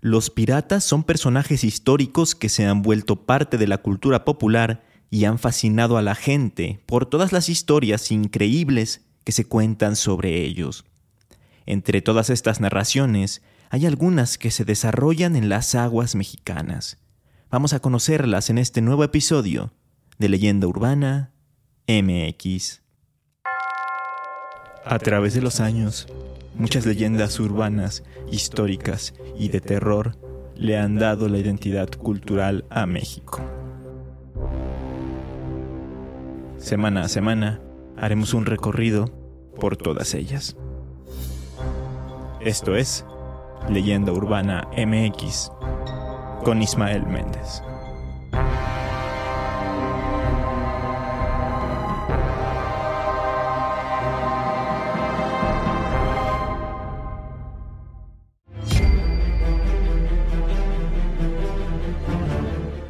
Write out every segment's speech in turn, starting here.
Los piratas son personajes históricos que se han vuelto parte de la cultura popular y han fascinado a la gente por todas las historias increíbles que se cuentan sobre ellos. Entre todas estas narraciones, hay algunas que se desarrollan en las aguas mexicanas. Vamos a conocerlas en este nuevo episodio de Leyenda Urbana MX. A través de los años, muchas leyendas urbanas, históricas y de terror le han dado la identidad cultural a México. Semana a semana haremos un recorrido por todas ellas. Esto es Leyenda Urbana MX con Ismael Méndez.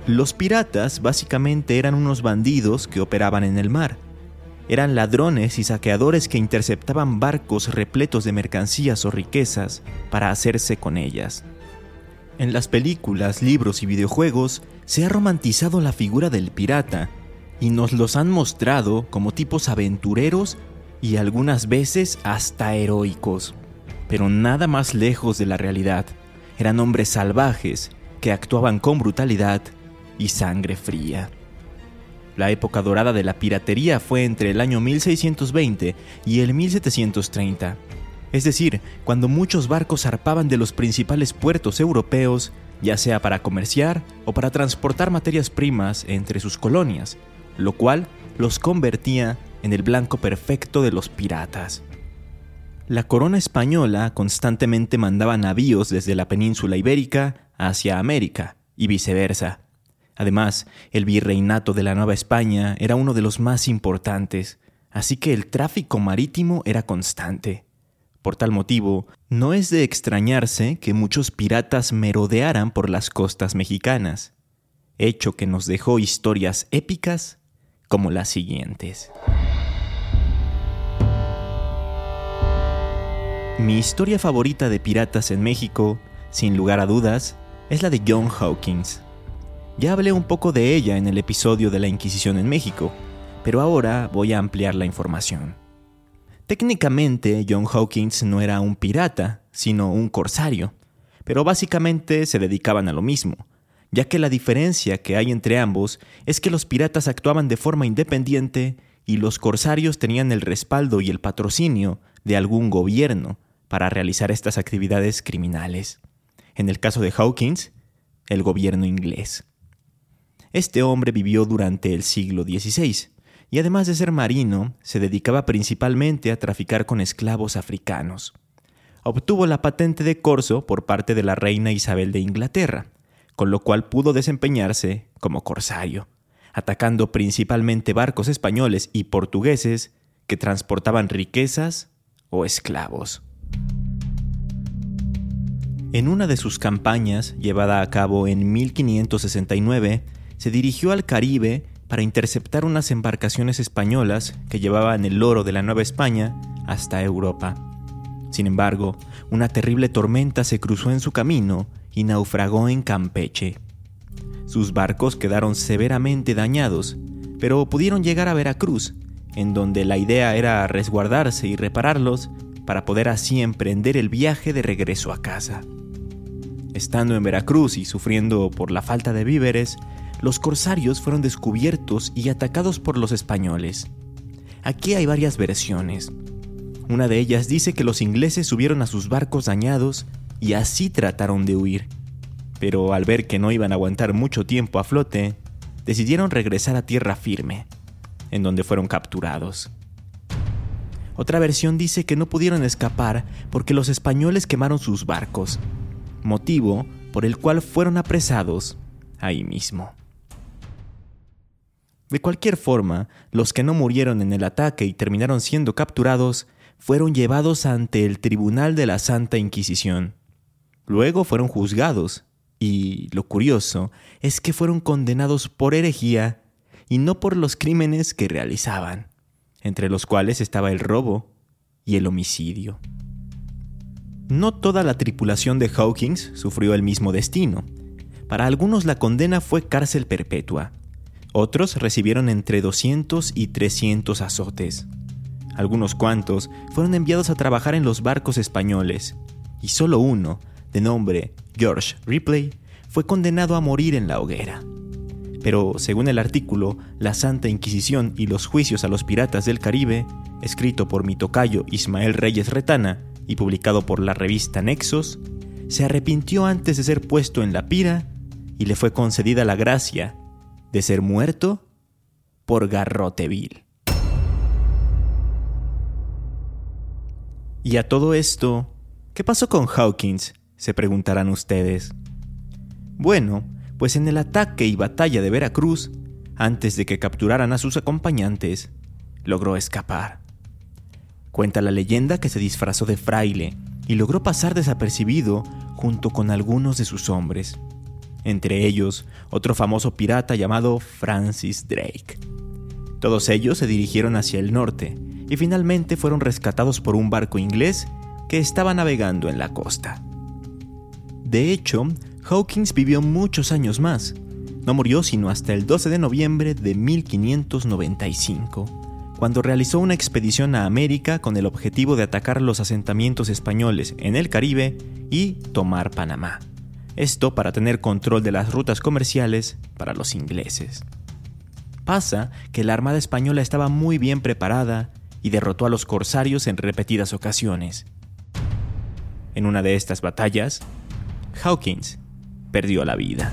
Los piratas básicamente eran unos bandidos que operaban en el mar. Eran ladrones y saqueadores que interceptaban barcos repletos de mercancías o riquezas para hacerse con ellas. En las películas, libros y videojuegos se ha romantizado la figura del pirata y nos los han mostrado como tipos aventureros y algunas veces hasta heroicos. Pero nada más lejos de la realidad. Eran hombres salvajes que actuaban con brutalidad y sangre fría. La época dorada de la piratería fue entre el año 1620 y el 1730, es decir, cuando muchos barcos zarpaban de los principales puertos europeos, ya sea para comerciar o para transportar materias primas entre sus colonias, lo cual los convertía en el blanco perfecto de los piratas. La corona española constantemente mandaba navíos desde la península ibérica hacia América y viceversa. Además, el virreinato de la Nueva España era uno de los más importantes, así que el tráfico marítimo era constante. Por tal motivo, no es de extrañarse que muchos piratas merodearan por las costas mexicanas, hecho que nos dejó historias épicas como las siguientes. Mi historia favorita de piratas en México, sin lugar a dudas, es la de John Hawkins. Ya hablé un poco de ella en el episodio de la Inquisición en México, pero ahora voy a ampliar la información. Técnicamente, John Hawkins no era un pirata, sino un corsario, pero básicamente se dedicaban a lo mismo, ya que la diferencia que hay entre ambos es que los piratas actuaban de forma independiente y los corsarios tenían el respaldo y el patrocinio de algún gobierno para realizar estas actividades criminales. En el caso de Hawkins, el gobierno inglés. Este hombre vivió durante el siglo XVI y además de ser marino, se dedicaba principalmente a traficar con esclavos africanos. Obtuvo la patente de corso por parte de la reina Isabel de Inglaterra, con lo cual pudo desempeñarse como corsario, atacando principalmente barcos españoles y portugueses que transportaban riquezas o esclavos. En una de sus campañas, llevada a cabo en 1569, se dirigió al Caribe para interceptar unas embarcaciones españolas que llevaban el oro de la Nueva España hasta Europa. Sin embargo, una terrible tormenta se cruzó en su camino y naufragó en Campeche. Sus barcos quedaron severamente dañados, pero pudieron llegar a Veracruz, en donde la idea era resguardarse y repararlos para poder así emprender el viaje de regreso a casa. Estando en Veracruz y sufriendo por la falta de víveres, los corsarios fueron descubiertos y atacados por los españoles. Aquí hay varias versiones. Una de ellas dice que los ingleses subieron a sus barcos dañados y así trataron de huir. Pero al ver que no iban a aguantar mucho tiempo a flote, decidieron regresar a tierra firme, en donde fueron capturados. Otra versión dice que no pudieron escapar porque los españoles quemaron sus barcos, motivo por el cual fueron apresados ahí mismo. De cualquier forma, los que no murieron en el ataque y terminaron siendo capturados fueron llevados ante el Tribunal de la Santa Inquisición. Luego fueron juzgados, y lo curioso es que fueron condenados por herejía y no por los crímenes que realizaban, entre los cuales estaba el robo y el homicidio. No toda la tripulación de Hawkins sufrió el mismo destino. Para algunos la condena fue cárcel perpetua. Otros recibieron entre 200 y 300 azotes. Algunos cuantos fueron enviados a trabajar en los barcos españoles, y solo uno, de nombre George Ripley, fue condenado a morir en la hoguera. Pero, según el artículo La Santa Inquisición y los juicios a los piratas del Caribe, escrito por mi tocayo Ismael Reyes Retana y publicado por la revista Nexos, se arrepintió antes de ser puesto en la pira y le fue concedida la gracia de ser muerto por garrote vil. Y a todo esto, ¿qué pasó con Hawkins? Se preguntarán ustedes. Bueno, pues en el ataque y batalla de Veracruz, antes de que capturaran a sus acompañantes, logró escapar. Cuenta la leyenda que se disfrazó de fraile y logró pasar desapercibido junto con algunos de sus hombres, entre ellos otro famoso pirata llamado Francis Drake. Todos ellos se dirigieron hacia el norte y finalmente fueron rescatados por un barco inglés que estaba navegando en la costa. De hecho, Hawkins vivió muchos años más. No murió sino hasta el 12 de noviembre de 1595, cuando realizó una expedición a América con el objetivo de atacar los asentamientos españoles en el Caribe y tomar Panamá. Esto para tener control de las rutas comerciales para los ingleses. Pasa que la Armada Española estaba muy bien preparada y derrotó a los corsarios en repetidas ocasiones. En una de estas batallas, Hawkins perdió la vida.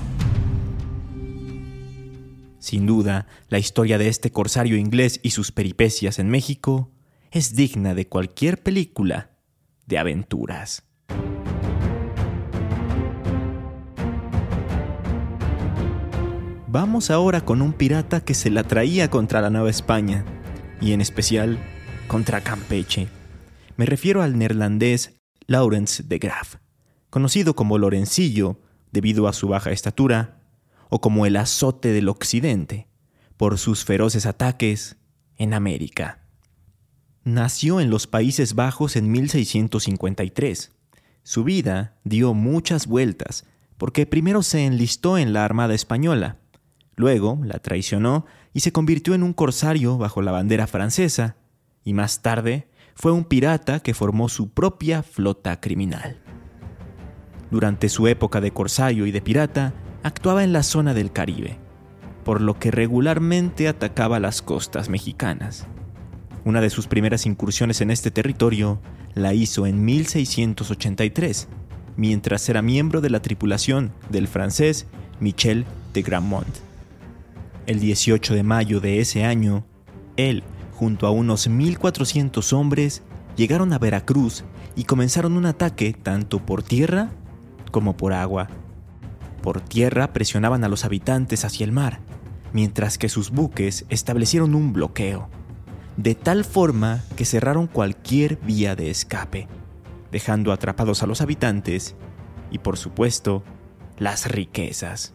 Sin duda, la historia de este corsario inglés y sus peripecias en México es digna de cualquier película de aventuras. Vamos ahora con un pirata que se la traía contra la Nueva España, y en especial contra Campeche. Me refiero al neerlandés Laurens de Graaf, conocido como Lorencillo debido a su baja estatura, o como el azote del occidente, por sus feroces ataques en América. Nació en los Países Bajos en 1653. Su vida dio muchas vueltas, porque primero se enlistó en la Armada Española, luego la traicionó y se convirtió en un corsario bajo la bandera francesa, y más tarde fue un pirata que formó su propia flota criminal. Durante su época de corsario y de pirata, actuaba en la zona del Caribe, por lo que regularmente atacaba las costas mexicanas. Una de sus primeras incursiones en este territorio la hizo en 1683, mientras era miembro de la tripulación del francés Michel de Gramont. El 18 de mayo de ese año, él, junto a unos 1.400 hombres, llegaron a Veracruz y comenzaron un ataque tanto por tierra como por agua. Por tierra presionaban a los habitantes hacia el mar, mientras que sus buques establecieron un bloqueo, de tal forma que cerraron cualquier vía de escape, dejando atrapados a los habitantes y, por supuesto, las riquezas.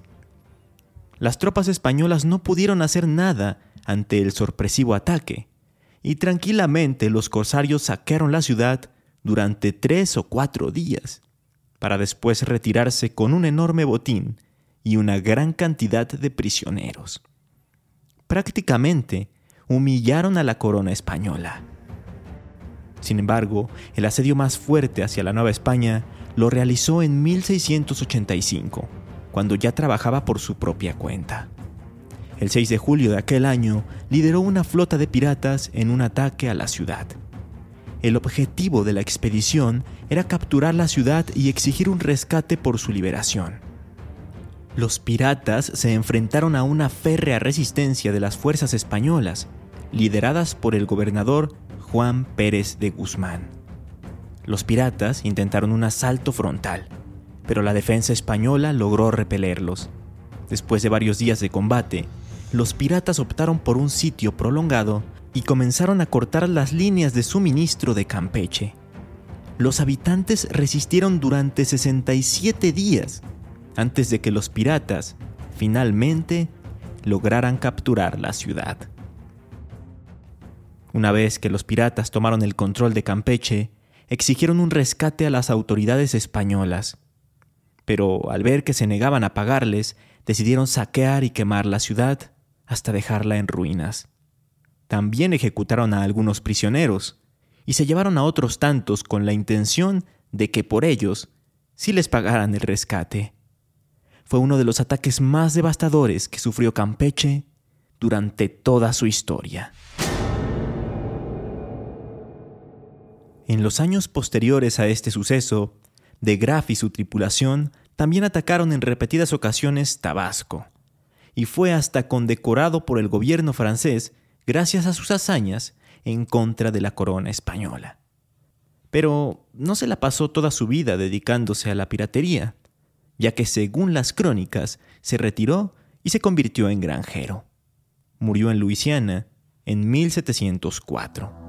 Las tropas españolas no pudieron hacer nada ante el sorpresivo ataque, y tranquilamente los corsarios saquearon la ciudad durante tres o cuatro días para después retirarse con un enorme botín y una gran cantidad de prisioneros. Prácticamente humillaron a la corona española. Sin embargo, el asedio más fuerte hacia la Nueva España lo realizó en 1685, cuando ya trabajaba por su propia cuenta. El 6 de julio de aquel año lideró una flota de piratas en un ataque a la ciudad. El objetivo de la expedición era capturar la ciudad y exigir un rescate por su liberación. Los piratas se enfrentaron a una férrea resistencia de las fuerzas españolas, lideradas por el gobernador Juan Pérez de Guzmán. Los piratas intentaron un asalto frontal, pero la defensa española logró repelerlos. Después de varios días de combate, los piratas optaron por un sitio prolongado y comenzaron a cortar las líneas de suministro de Campeche. Los habitantes resistieron durante 67 días antes de que los piratas finalmente lograran capturar la ciudad. Una vez que los piratas tomaron el control de Campeche, exigieron un rescate a las autoridades españolas. Pero al ver que se negaban a pagarles, decidieron saquear y quemar la ciudad hasta dejarla en ruinas. También ejecutaron a algunos prisioneros y se llevaron a otros tantos con la intención de que por ellos sí les pagaran el rescate. Fue uno de los ataques más devastadores que sufrió Campeche durante toda su historia. En los años posteriores a este suceso, de Graff y su tripulación también atacaron en repetidas ocasiones Tabasco, y fue hasta condecorado por el gobierno francés gracias a sus hazañas en contra de la corona española. Pero no se la pasó toda su vida dedicándose a la piratería, ya que según las crónicas se retiró y se convirtió en granjero. Murió en Luisiana en 1704.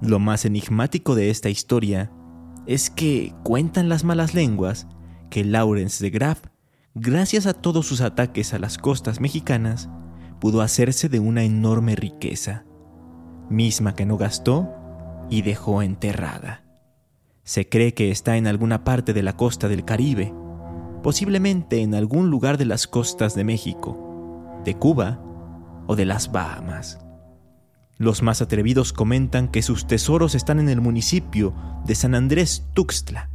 Lo más enigmático de esta historia es que cuentan las malas lenguas que Lawrence de Graff, gracias a todos sus ataques a las costas mexicanas, pudo hacerse de una enorme riqueza, misma que no gastó y dejó enterrada. Se cree que está en alguna parte de la costa del Caribe, posiblemente en algún lugar de las costas de México, de Cuba o de las Bahamas. Los más atrevidos comentan que sus tesoros están en el municipio de San Andrés Tuxtla,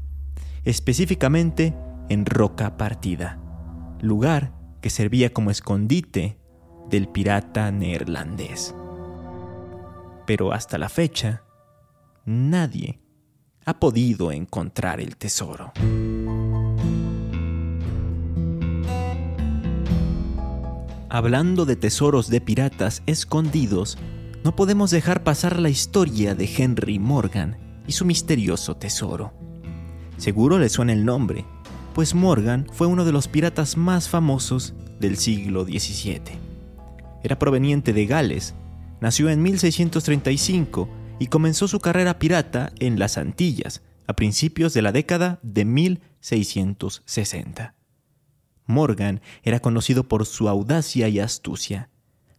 específicamente en Roca Partida, lugar que servía como escondite del pirata neerlandés. Pero hasta la fecha, nadie ha podido encontrar el tesoro. Hablando de tesoros de piratas escondidos, no podemos dejar pasar la historia de Henry Morgan y su misterioso tesoro. Seguro le suena el nombre, pues Morgan fue uno de los piratas más famosos del siglo XVII. Era proveniente de Gales, nació en 1635 y comenzó su carrera pirata en las Antillas a principios de la década de 1660. Morgan era conocido por su audacia y astucia,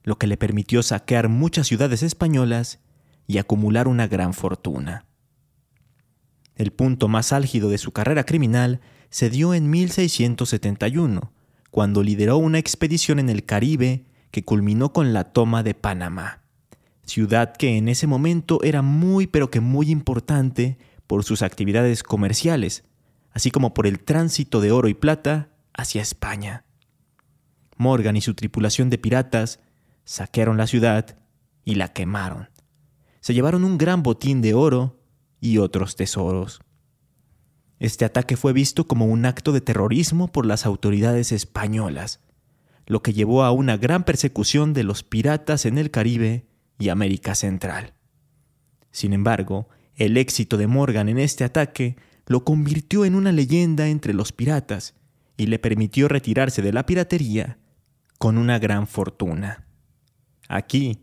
lo que le permitió saquear muchas ciudades españolas y acumular una gran fortuna. El punto más álgido de su carrera criminal se dio en 1671, cuando lideró una expedición en el Caribe que culminó con la toma de Panamá, ciudad que en ese momento era muy pero que muy importante por sus actividades comerciales, así como por el tránsito de oro y plata hacia España. Morgan y su tripulación de piratas saquearon la ciudad y la quemaron. Se llevaron un gran botín de oro y otros tesoros. Este ataque fue visto como un acto de terrorismo por las autoridades españolas, lo que llevó a una gran persecución de los piratas en el Caribe y América Central. Sin embargo, el éxito de Morgan en este ataque lo convirtió en una leyenda entre los piratas y le permitió retirarse de la piratería con una gran fortuna. Aquí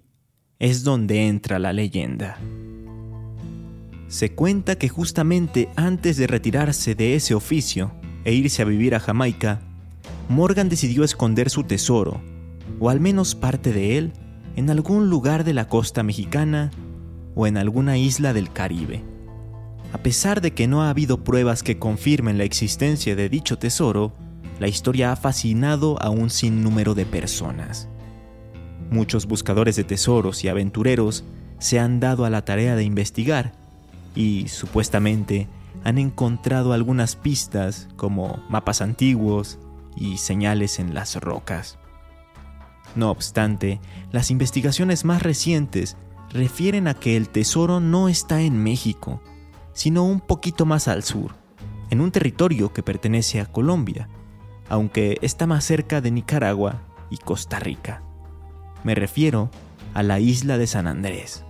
es donde entra la leyenda. Se cuenta que justamente antes de retirarse de ese oficio e irse a vivir a Jamaica, Morgan decidió esconder su tesoro, o al menos parte de él, en algún lugar de la costa mexicana o en alguna isla del Caribe. A pesar de que no ha habido pruebas que confirmen la existencia de dicho tesoro, la historia ha fascinado a un sinnúmero de personas. Muchos buscadores de tesoros y aventureros se han dado a la tarea de investigar y, supuestamente, han encontrado algunas pistas como mapas antiguos y señales en las rocas. No obstante, las investigaciones más recientes refieren a que el tesoro no está en México, sino un poquito más al sur, en un territorio que pertenece a Colombia, aunque está más cerca de Nicaragua y Costa Rica. Me refiero a la isla de San Andrés.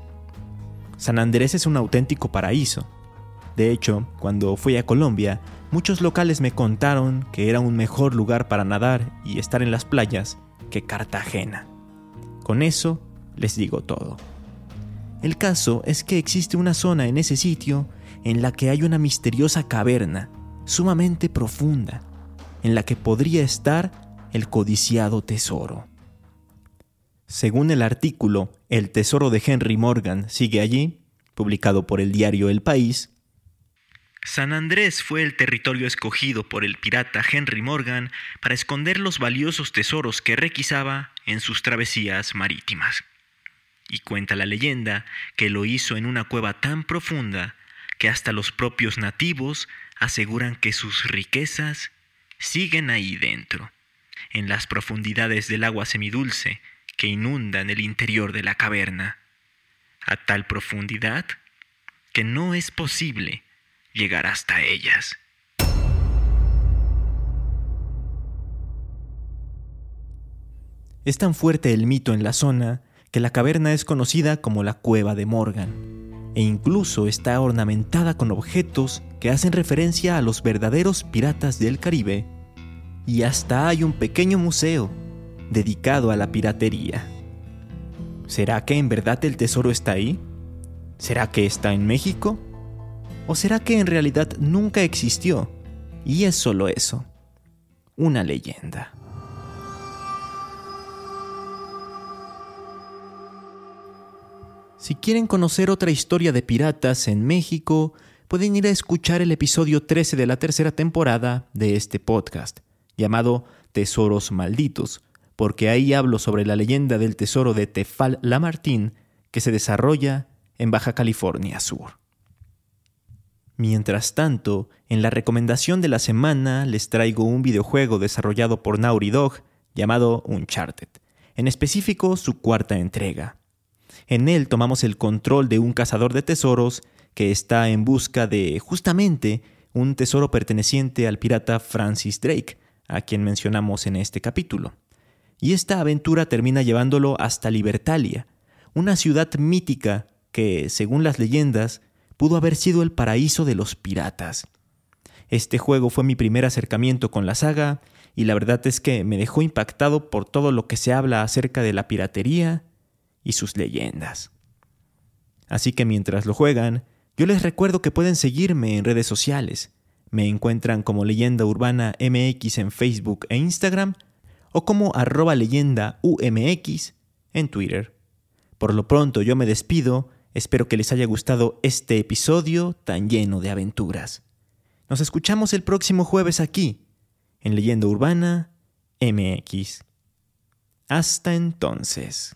San Andrés es un auténtico paraíso. De hecho, cuando fui a Colombia, muchos locales me contaron que era un mejor lugar para nadar y estar en las playas que Cartagena. Con eso les digo todo. El caso es que existe una zona en ese sitio en la que hay una misteriosa caverna, sumamente profunda, en la que podría estar el codiciado tesoro. Según el artículo El tesoro de Henry Morgan sigue allí, publicado por el diario El País, San Andrés fue el territorio escogido por el pirata Henry Morgan para esconder los valiosos tesoros que requisaba en sus travesías marítimas. Y cuenta la leyenda que lo hizo en una cueva tan profunda que hasta los propios nativos aseguran que sus riquezas siguen ahí dentro, en las profundidades del agua semidulce que inundan el interior de la caverna, a tal profundidad que no es posible llegar hasta ellas. Es tan fuerte el mito en la zona que la caverna es conocida como la cueva de Morgan, e incluso está ornamentada con objetos que hacen referencia a los verdaderos piratas del Caribe, y hasta hay un pequeño museo dedicado a la piratería. ¿Será que en verdad el tesoro está ahí? ¿Será que está en México? ¿O será que en realidad nunca existió y es solo eso? Una leyenda. Si quieren conocer otra historia de piratas en México, pueden ir a escuchar el episodio 13 de la tercera temporada de este podcast, llamado Tesoros Malditos, porque ahí hablo sobre la leyenda del tesoro de Tefal Lamartín que se desarrolla en Baja California Sur. Mientras tanto, en la recomendación de la semana les traigo un videojuego desarrollado por Naughty Dog llamado Uncharted, en específico su cuarta entrega. En él tomamos el control de un cazador de tesoros que está en busca de justamente un tesoro perteneciente al pirata Francis Drake, a quien mencionamos en este capítulo. Y esta aventura termina llevándolo hasta Libertalia, una ciudad mítica que, según las leyendas, pudo haber sido el paraíso de los piratas. Este juego fue mi primer acercamiento con la saga y la verdad es que me dejó impactado por todo lo que se habla acerca de la piratería y sus leyendas. Así que mientras lo juegan, yo les recuerdo que pueden seguirme en redes sociales. Me encuentran como Leyenda Urbana MX en Facebook e Instagram o como arroba leyenda UMX en Twitter. Por lo pronto yo me despido Espero que les haya gustado este episodio tan lleno de aventuras. Nos escuchamos el próximo jueves aquí, en Leyenda Urbana MX. Hasta entonces.